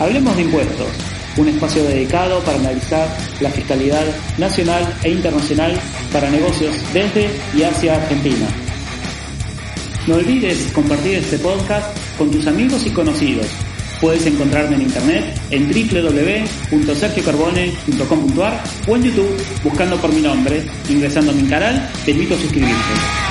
Hablemos de impuestos, un espacio dedicado para analizar la fiscalidad nacional e internacional para negocios desde y hacia Argentina. No olvides compartir este podcast con tus amigos y conocidos. Puedes encontrarme en internet en www.sergiocarbone.com.ar o en YouTube buscando por mi nombre, ingresando a mi canal, te invito a suscribirte.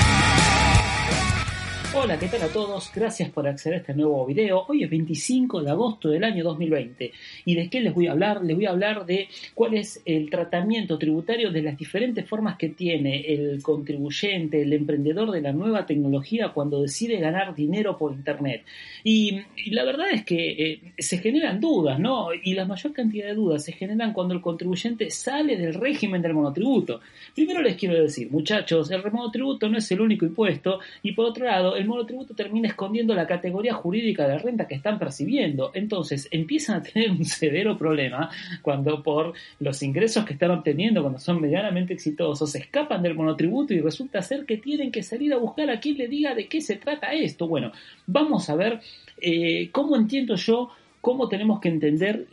Hola, ¿qué tal a todos? Gracias por acceder a este nuevo video. Hoy es 25 de agosto del año 2020. ¿Y de qué les voy a hablar? Les voy a hablar de cuál es el tratamiento tributario de las diferentes formas que tiene el contribuyente, el emprendedor de la nueva tecnología cuando decide ganar dinero por Internet. Y, la verdad es que eh, se generan dudas, ¿no? Y la mayor cantidad de dudas se generan cuando el contribuyente sale del régimen del monotributo. Primero les quiero decir, muchachos, el monotributo no es el único impuesto y por otro lado, el monotributo termina escondiendo la categoría jurídica de renta que están percibiendo. Entonces empiezan a tener un severo problema cuando por los ingresos que están obteniendo, cuando son medianamente exitosos, escapan del monotributo y resulta ser que tienen que salir a buscar a quien le diga de qué se trata esto. Bueno, vamos a ver eh, cómo entiendo yo cómo tenemos que entender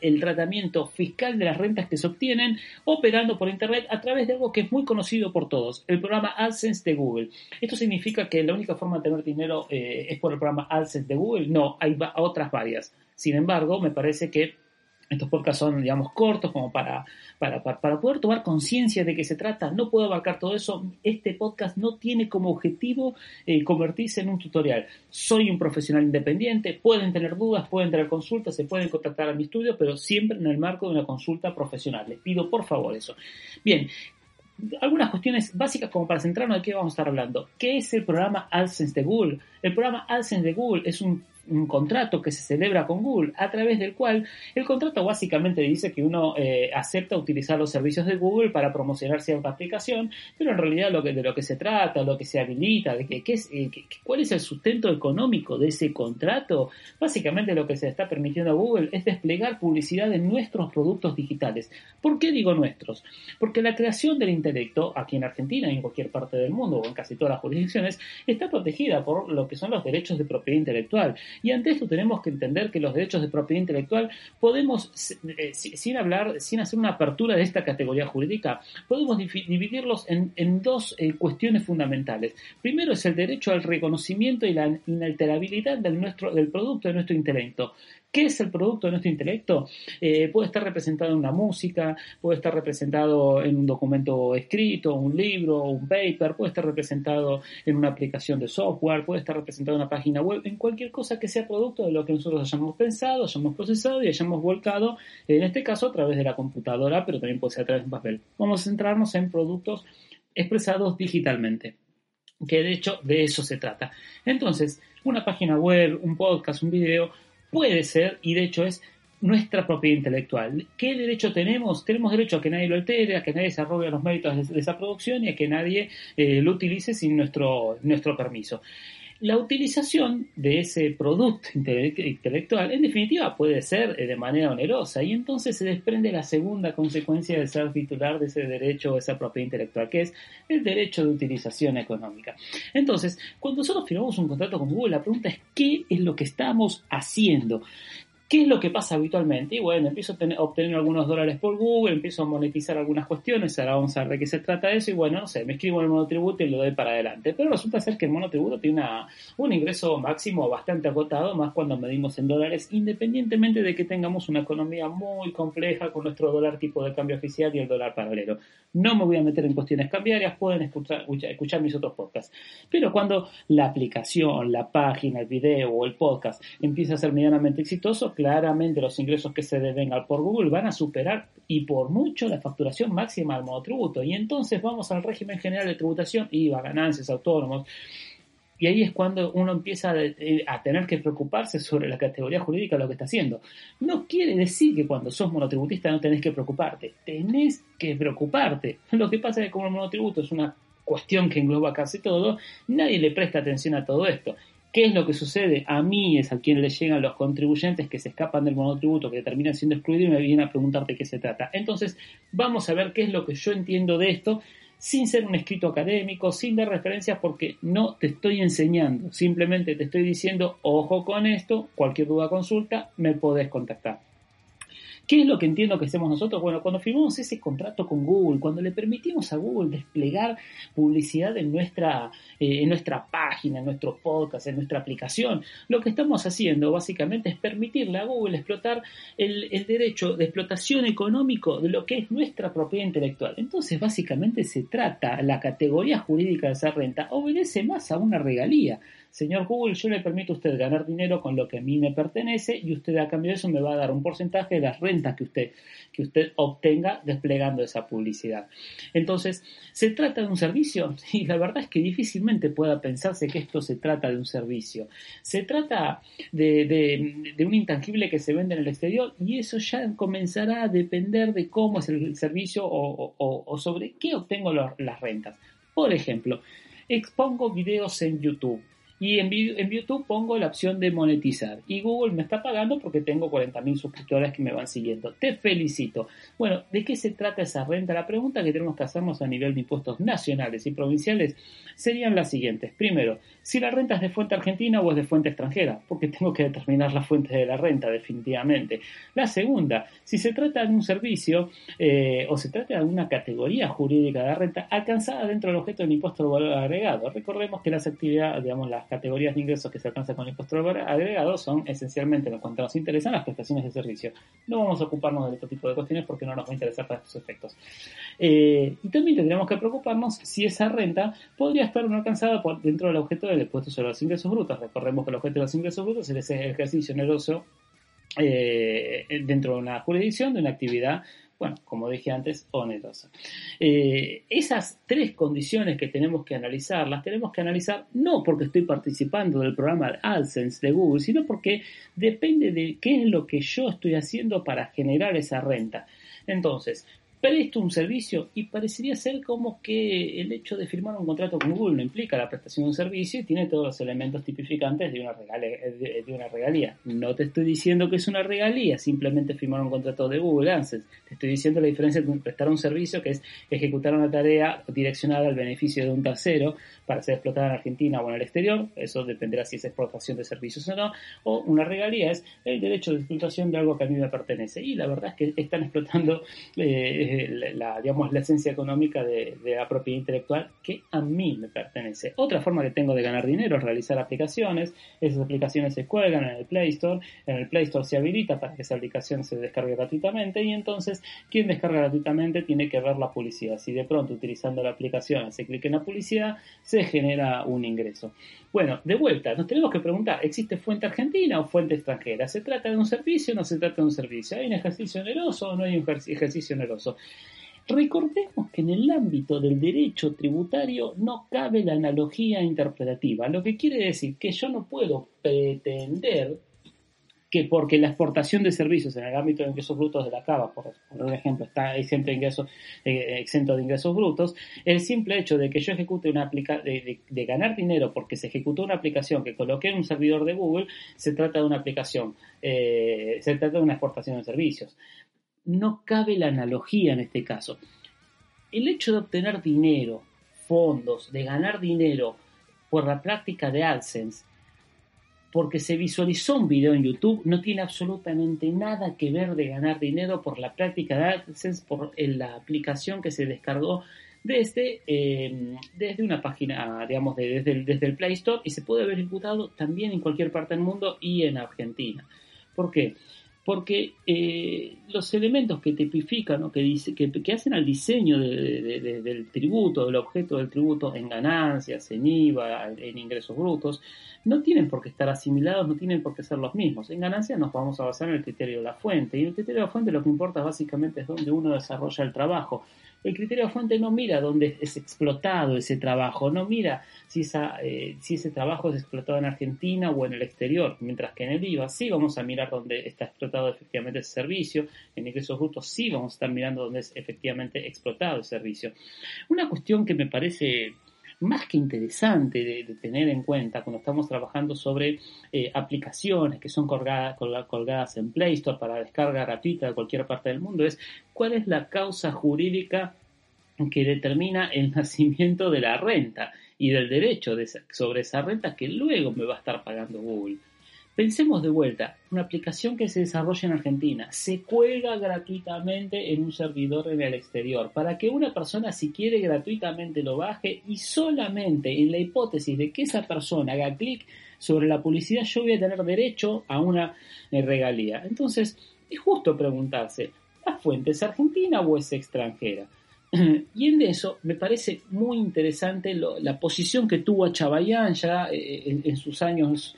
el tratamiento fiscal de las rentas que se obtienen operando por Internet a través de algo que es muy conocido por todos, el programa AdSense de Google. ¿Esto significa que la única forma de tener dinero eh, es por el programa AdSense de Google? No, hay otras varias. Sin embargo, me parece que estos podcasts son, digamos, cortos como para, para, para, poder tomar conciencia de qué se trata. No puedo abarcar todo eso. Este podcast no tiene como objetivo eh, convertirse en un tutorial. Soy un profesional independiente, pueden tener dudas, pueden tener consultas, se pueden contactar a mi estudio, pero siempre en el marco de una consulta profesional. Les pido por favor eso. Bien, algunas cuestiones básicas como para centrarnos de qué vamos a estar hablando. ¿Qué es el programa AdSense de Google? El programa AdSense de Google es un un contrato que se celebra con Google, a través del cual el contrato básicamente dice que uno eh, acepta utilizar los servicios de Google para promocionar cierta aplicación, pero en realidad lo que, de lo que se trata, lo que se habilita, de que, es, eh, cuál es el sustento económico de ese contrato, básicamente lo que se está permitiendo a Google es desplegar publicidad en nuestros productos digitales. ¿Por qué digo nuestros? Porque la creación del intelecto, aquí en Argentina y en cualquier parte del mundo o en casi todas las jurisdicciones, está protegida por lo que son los derechos de propiedad intelectual. Y ante esto tenemos que entender que los derechos de propiedad intelectual podemos, eh, sin hablar, sin hacer una apertura de esta categoría jurídica, podemos dividirlos en, dos eh, cuestiones fundamentales. Primero es el derecho al reconocimiento y la inalterabilidad del, nuestro, del producto de nuestro intelecto. ¿Qué es el producto de nuestro intelecto? Eh, puede estar representado en una música, puede estar representado en un documento escrito, un libro, un paper, puede estar representado en una aplicación de software, puede estar representado en una página web, en cualquier cosa que sea producto de lo que nosotros hayamos pensado, hayamos procesado y hayamos volcado, en este caso a través de la computadora, pero también puede ser a través de un papel. Vamos a centrarnos en productos expresados digitalmente que de hecho de eso se trata. Entonces, una página web, un podcast, un video, puede ser, y de hecho es nuestra propiedad intelectual. ¿Qué derecho tenemos? Tenemos derecho a que nadie lo altere, a que nadie se robe los méritos de, esa producción y a que nadie eh, lo utilice sin nuestro, nuestro permiso. La utilización de ese producto intelectual, en definitiva, puede ser eh, de manera onerosa y entonces se desprende la segunda consecuencia de ser titular de ese derecho o esa propiedad intelectual, que es el derecho de utilización económica. Entonces, cuando nosotros firmamos un contrato con Google, la pregunta es ¿qué es lo que estamos haciendo? ¿Qué es lo que pasa habitualmente? Y bueno, empiezo a obtener algunos dólares por Google, empiezo a monetizar algunas cuestiones, ahora vamos a ver de qué se trata eso, y bueno, no sé, me escribo en el monotributo y lo doy para adelante. Pero resulta ser que el monotributo tiene una, un ingreso máximo bastante agotado, más cuando medimos en dólares, independientemente de que tengamos una economía muy compleja con nuestro dólar tipo de cambio oficial y el dólar paralelo. No me voy a meter en cuestiones cambiarias, pueden escuchar, escuchar mis otros podcasts. Pero cuando la aplicación, la página, el video o el podcast empieza a ser medianamente exitoso, claramente los ingresos que se deben al por Google van a superar y por mucho la facturación máxima del monotributo. Y entonces vamos al régimen general de tributación, IVA, ganancias, autónomos. Y ahí es cuando uno empieza a, tener que preocuparse sobre la categoría jurídica de lo que está haciendo. No quiere decir que cuando sos monotributista no tenés que preocuparte. Tenés que preocuparte. Lo que pasa es que como el monotributo es una cuestión que engloba casi todo, nadie le presta atención a todo esto. ¿Qué es lo que sucede? A mí es a quien le llegan los contribuyentes que se escapan del monotributo, que terminan siendo excluidos y me vienen a preguntarte qué se trata. Entonces, vamos a ver qué es lo que yo entiendo de esto sin ser un escrito académico, sin dar referencias porque no te estoy enseñando, simplemente te estoy diciendo, ojo con esto, cualquier duda consulta, me podés contactar. ¿Qué es lo que entiendo que hacemos nosotros? Bueno, cuando firmamos ese contrato con Google, cuando le permitimos a Google desplegar publicidad en nuestra, eh, en nuestra página, en nuestro podcast, en nuestra aplicación, lo que estamos haciendo básicamente es permitirle a Google explotar el, el derecho de explotación económico de lo que es nuestra propiedad intelectual. Entonces, básicamente se trata, la categoría jurídica de esa renta obedece más a una regalía señor Google, yo le permito a usted ganar dinero con lo que a mí me pertenece y usted a cambio de eso me va a dar un porcentaje de las rentas que usted, que usted obtenga desplegando esa publicidad. Entonces, ¿se trata de un servicio? Y la verdad es que difícilmente pueda pensarse que esto se trata de un servicio. Se trata de, un intangible que se vende en el exterior y eso ya comenzará a depender de cómo es el servicio o, sobre qué obtengo las rentas. Por ejemplo, expongo videos en YouTube y en, YouTube pongo la opción de monetizar. Y Google me está pagando porque tengo 40.000 suscriptores que me van siguiendo. Te felicito. Bueno, ¿de qué se trata esa renta? La pregunta que tenemos que hacernos a nivel de impuestos nacionales y provinciales serían las siguientes. Primero, si la renta es de fuente argentina o es de fuente extranjera, porque tengo que determinar la fuente de la renta, definitivamente. La segunda, si se trata de un servicio eh, o se trata de una categoría jurídica de renta alcanzada dentro del objeto del impuesto al valor agregado. Recordemos que las actividades, digamos, las categorías de ingresos que se alcanzan con el impuesto agregado son esencialmente, lo cuanto nos interesan, las prestaciones de servicio. No vamos a ocuparnos de este tipo de cuestiones porque no nos va a interesar para estos efectos. Eh, y también tendríamos que preocuparnos si esa renta podría estar no alcanzada por, dentro del objeto del impuesto sobre los ingresos brutos. Recordemos que el objeto de los ingresos brutos es el ejercicio oneroso eh, dentro de una jurisdicción de una actividad bueno, como dije antes, onerosa. Eh, esas tres condiciones que tenemos que analizar, las tenemos que analizar no porque estoy participando del programa AdSense de Google, sino porque depende de qué es lo que yo estoy haciendo para generar esa renta. Entonces, presto un servicio y parecería ser como que el hecho de firmar un contrato con Google no implica la prestación de un servicio y tiene todos los elementos tipificantes de una, regalía, de, una regalía. No te estoy diciendo que es una regalía, simplemente firmar un contrato de Google AdSense. Te estoy diciendo la diferencia entre prestar un servicio que es ejecutar una tarea direccionada al beneficio de un tercero para ser explotada en Argentina o en el exterior, eso dependerá si es explotación de servicios o no, o una regalía es el derecho de explotación de algo que a mí me pertenece. Y la verdad es que están explotando eh, la, digamos, la esencia económica de, la propiedad intelectual que a mí me pertenece. Otra forma que tengo de ganar dinero es realizar aplicaciones. Esas aplicaciones se cuelgan en el Play Store. En el Play Store se habilita para que esa aplicación se descargue gratuitamente y entonces quien descarga gratuitamente tiene que ver la publicidad. Si de pronto utilizando la aplicación hace clic en la publicidad, se genera un ingreso. Bueno, de vuelta, nos tenemos que preguntar, ¿existe fuente argentina o fuente extranjera? ¿Se trata de un servicio o no se trata de un servicio? ¿Hay un ejercicio oneroso o no hay un ejercicio oneroso? Recordemos que en el ámbito del derecho tributario no cabe la analogía interpretativa, lo que quiere decir que yo no puedo pretender que porque la exportación de servicios en el ámbito de ingresos brutos de la CABA, por, ejemplo, está exento de, ingresos, eh, exento de ingresos brutos, el simple hecho de que yo ejecute una aplicación, de, ganar dinero porque se ejecutó una aplicación que coloqué en un servidor de Google, se trata de una aplicación, eh, se trata de una exportación de servicios no cabe la analogía en este caso. El hecho de obtener dinero, fondos, de ganar dinero por la práctica de AdSense, porque se visualizó un video en YouTube, no tiene absolutamente nada que ver de ganar dinero por la práctica de AdSense, por la aplicación que se descargó desde, eh, desde una página, digamos, el, desde el Play Store y se puede haber ejecutado también en cualquier parte del mundo y en Argentina. ¿Por qué? Porque eh, los elementos que tipifican o que, dice, que, hacen al diseño del tributo, del objeto del tributo en ganancias, en IVA, en ingresos brutos, no tienen por qué estar asimilados, no tienen por qué ser los mismos. En ganancias nos vamos a basar en el criterio de la fuente, y el criterio de la fuente lo que importa básicamente es dónde uno desarrolla el trabajo el criterio de fuente no mira dónde es explotado ese trabajo, no mira eh, si ese trabajo es explotado en Argentina o en el exterior, mientras que en el IVA sí vamos a mirar dónde está explotado efectivamente ese servicio, en ingresos brutos sí vamos a estar mirando dónde es efectivamente explotado el servicio. Una cuestión que me parece más que interesante de, tener en cuenta cuando estamos trabajando sobre eh, aplicaciones que son colgadas, colgadas en Play Store para descarga gratuita de cualquier parte del mundo es cuál es la causa jurídica que determina el nacimiento de la renta y del derecho sobre esa renta que luego me va a estar pagando Google. Pensemos de vuelta, una aplicación que se desarrolla en Argentina se cuelga gratuitamente en un servidor en el exterior para que una persona si quiere gratuitamente lo baje y solamente en la hipótesis de que esa persona haga clic sobre la publicidad yo voy a tener derecho a una eh, regalía. Entonces, es justo preguntarse, ¿la fuente es argentina o es extranjera? Y en eso me parece muy interesante la posición que tuvo Chabayán ya eh, en sus años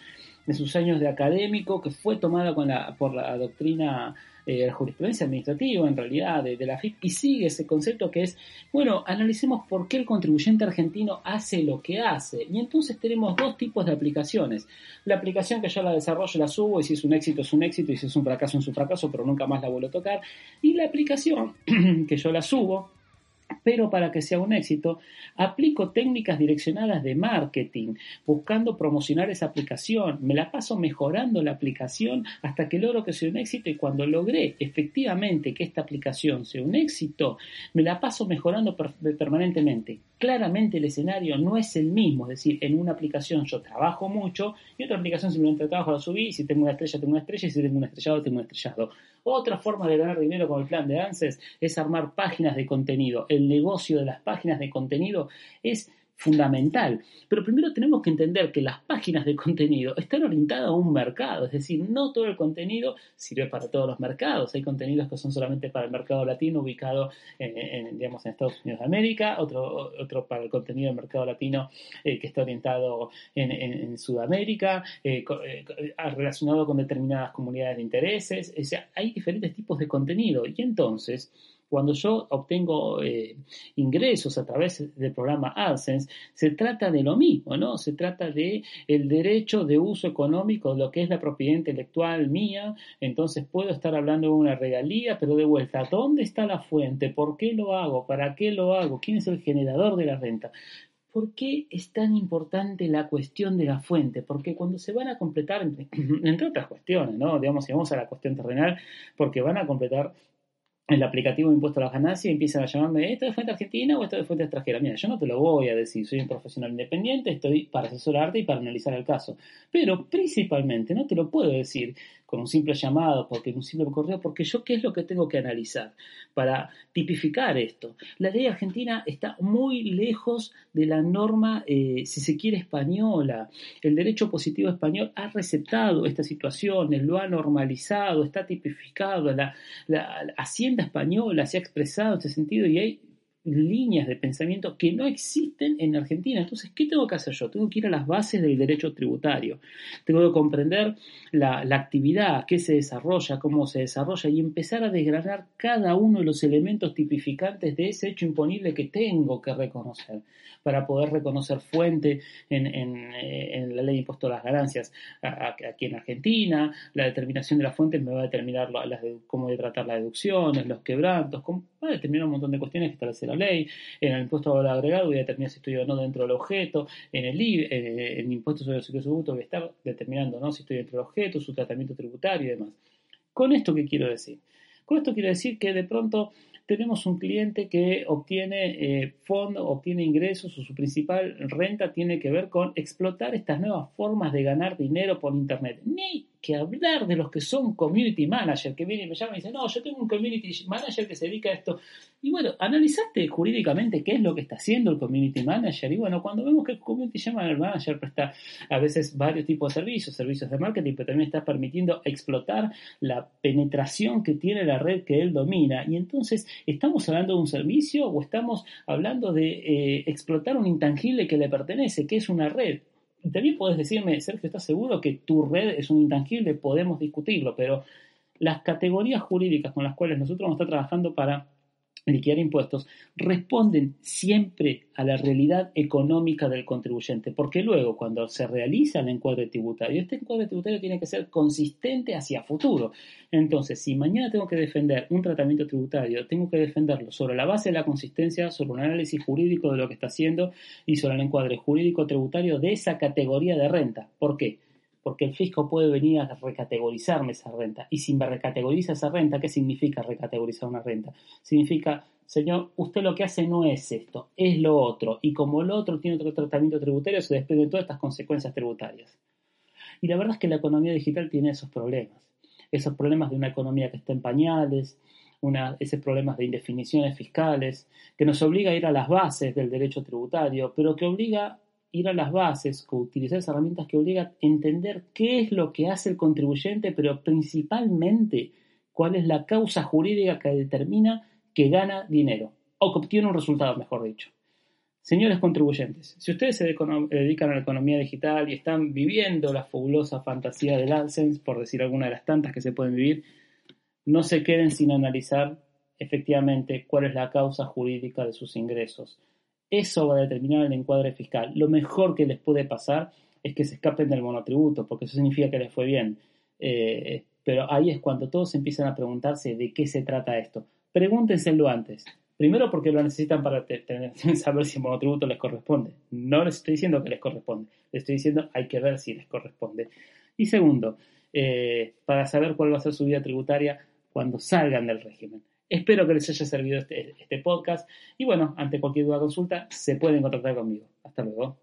de sus años de académico, que fue tomada con la, por la doctrina eh, jurisprudencia administrativa, en realidad, de, la FIP, y sigue ese concepto que es, bueno, analicemos por qué el contribuyente argentino hace lo que hace. Y entonces tenemos dos tipos de aplicaciones. La aplicación que yo la desarrollo, la subo, y si es un éxito, es un éxito, y si es un fracaso, es un fracaso, pero nunca más la vuelvo a tocar. Y la aplicación que yo la subo, pero para que sea un éxito, aplico técnicas direccionadas de marketing, buscando promocionar esa aplicación. Me la paso mejorando la aplicación hasta que logro que sea un éxito y cuando logré efectivamente que esta aplicación sea un éxito, me la paso mejorando permanentemente. Claramente el escenario no es el mismo, es decir, en una aplicación yo trabajo mucho y otra aplicación simplemente trabajo, la subí y si tengo una estrella tengo una estrella y si tengo un estrellado tengo un estrellado. Otra forma de ganar dinero con el plan de ANSES es armar páginas de contenido. El negocio de las páginas de contenido es fundamental. Pero primero tenemos que entender que las páginas de contenido están orientadas a un mercado, es decir, no todo el contenido sirve para todos los mercados. Hay contenidos que son solamente para el mercado latino ubicado en, digamos, en Estados Unidos de América, otro, otro para el contenido del mercado latino eh, que está orientado en, Sudamérica, eh, eh, relacionado con determinadas comunidades de intereses. O sea, hay diferentes tipos de contenido y entonces cuando yo obtengo eh, ingresos a través del programa AdSense, se trata de lo mismo, ¿no? Se trata de el derecho de uso económico de lo que es la propiedad intelectual mía, entonces puedo estar hablando de una regalía, pero de vuelta, ¿dónde está la fuente? ¿Por qué lo hago? ¿Para qué lo hago? ¿Quién es el generador de la renta? ¿Por qué es tan importante la cuestión de la fuente? Porque cuando se van a completar, entre otras cuestiones, ¿no? Digamos, si vamos a la cuestión terrenal, porque van a completar el aplicativo de impuesto a las ganancias y empiezan a llamarme, ¿esto de fuente argentina o esto de fuente extranjera? Mira, yo no te lo voy a decir, soy un profesional independiente, estoy para asesorarte y para analizar el caso. Pero principalmente no te lo puedo decir con un simple llamado, porque un simple correo, porque yo qué es lo que tengo que analizar para tipificar esto. La ley argentina está muy lejos de la norma, eh, si se quiere, española. El derecho positivo español ha receptado estas situaciones, lo ha normalizado, está tipificado. La, la Hacienda española se ha expresado en este sentido y hay líneas de pensamiento que no existen en Argentina. Entonces, ¿qué tengo que hacer yo? Tengo que ir a las bases del derecho tributario. Tengo que comprender la, actividad, qué se desarrolla, cómo se desarrolla y empezar a desgranar cada uno de los elementos tipificantes de ese hecho imponible que tengo que reconocer para poder reconocer fuente en, eh, la ley de impuesto a las ganancias aquí en Argentina. La determinación de las fuentes me va a determinar cómo voy a tratar las deducciones, los quebrantos, va a determinar un montón de cuestiones que establece la ley, en el impuesto a valor agregado voy a determinar si estoy o no dentro del objeto, en el, IVA, eh, en el impuesto sobre los secretos voy a estar determinando ¿no? si estoy dentro del objeto, su tratamiento tributario y demás. ¿Con esto qué quiero decir? Con esto quiero decir que de pronto tenemos un cliente que obtiene eh, fondos, obtiene ingresos o su principal renta tiene que ver con explotar estas nuevas formas de ganar dinero por Internet. Ni que hablar de los que son community manager, que vienen y me llaman y dicen, no, yo tengo un community manager que se dedica a esto. Y bueno, analizaste jurídicamente qué es lo que está haciendo el community manager. Y bueno, cuando vemos que el community manager presta a veces varios tipos de servicios, servicios de marketing, pero también está permitiendo explotar la penetración que tiene la red que él domina. Y entonces, ¿estamos hablando de un servicio o estamos hablando de eh, explotar un intangible que le pertenece, que es una red? También puedes decirme, Sergio, ¿estás seguro que tu red es un intangible? Podemos discutirlo, pero las categorías jurídicas con las cuales nosotros vamos a estar trabajando para liquidar impuestos responden siempre a la realidad económica del contribuyente, porque luego cuando se realiza el encuadre tributario, este encuadre tributario tiene que ser consistente hacia futuro. Entonces, si mañana tengo que defender un tratamiento tributario, tengo que defenderlo sobre la base de la consistencia, sobre un análisis jurídico de lo que está haciendo y sobre el encuadre jurídico tributario de esa categoría de renta. ¿Por qué? Porque el fisco puede venir a recategorizarme esa renta. Y si me recategoriza esa renta, ¿qué significa recategorizar una renta? Significa señor, usted lo que hace no es esto, es lo otro, y como el otro tiene otro tratamiento tributario, se desprenden todas estas consecuencias tributarias. Y la verdad es que la economía digital tiene esos problemas, esos problemas de una economía que está en pañales, esos problemas de indefiniciones fiscales, que nos obliga a ir a las bases del derecho tributario, pero que obliga ir a las bases, utilizar esas herramientas que obliga a entender qué es lo que hace el contribuyente, pero principalmente cuál es la causa jurídica que determina que gana dinero o que obtiene un resultado, mejor dicho. Señores contribuyentes, si ustedes se dedican a la economía digital y están viviendo la fabulosa fantasía del AdSense, por decir alguna de las tantas que se pueden vivir, no se queden sin analizar efectivamente cuál es la causa jurídica de sus ingresos. Eso va a determinar el encuadre fiscal. Lo mejor que les puede pasar es que se escapen del monotributo, porque eso significa que les fue bien. Eh, pero ahí es cuando todos empiezan a preguntarse de qué se trata esto. Pregúntenselo antes. Primero porque lo necesitan para saber si el monotributo les corresponde. No les estoy diciendo que les corresponde, les estoy diciendo hay que ver si les corresponde. Y segundo, eh, para saber cuál va a ser su vida tributaria cuando salgan del régimen. Espero que les haya servido este, este podcast y bueno, ante cualquier duda o consulta se pueden contactar conmigo. Hasta luego.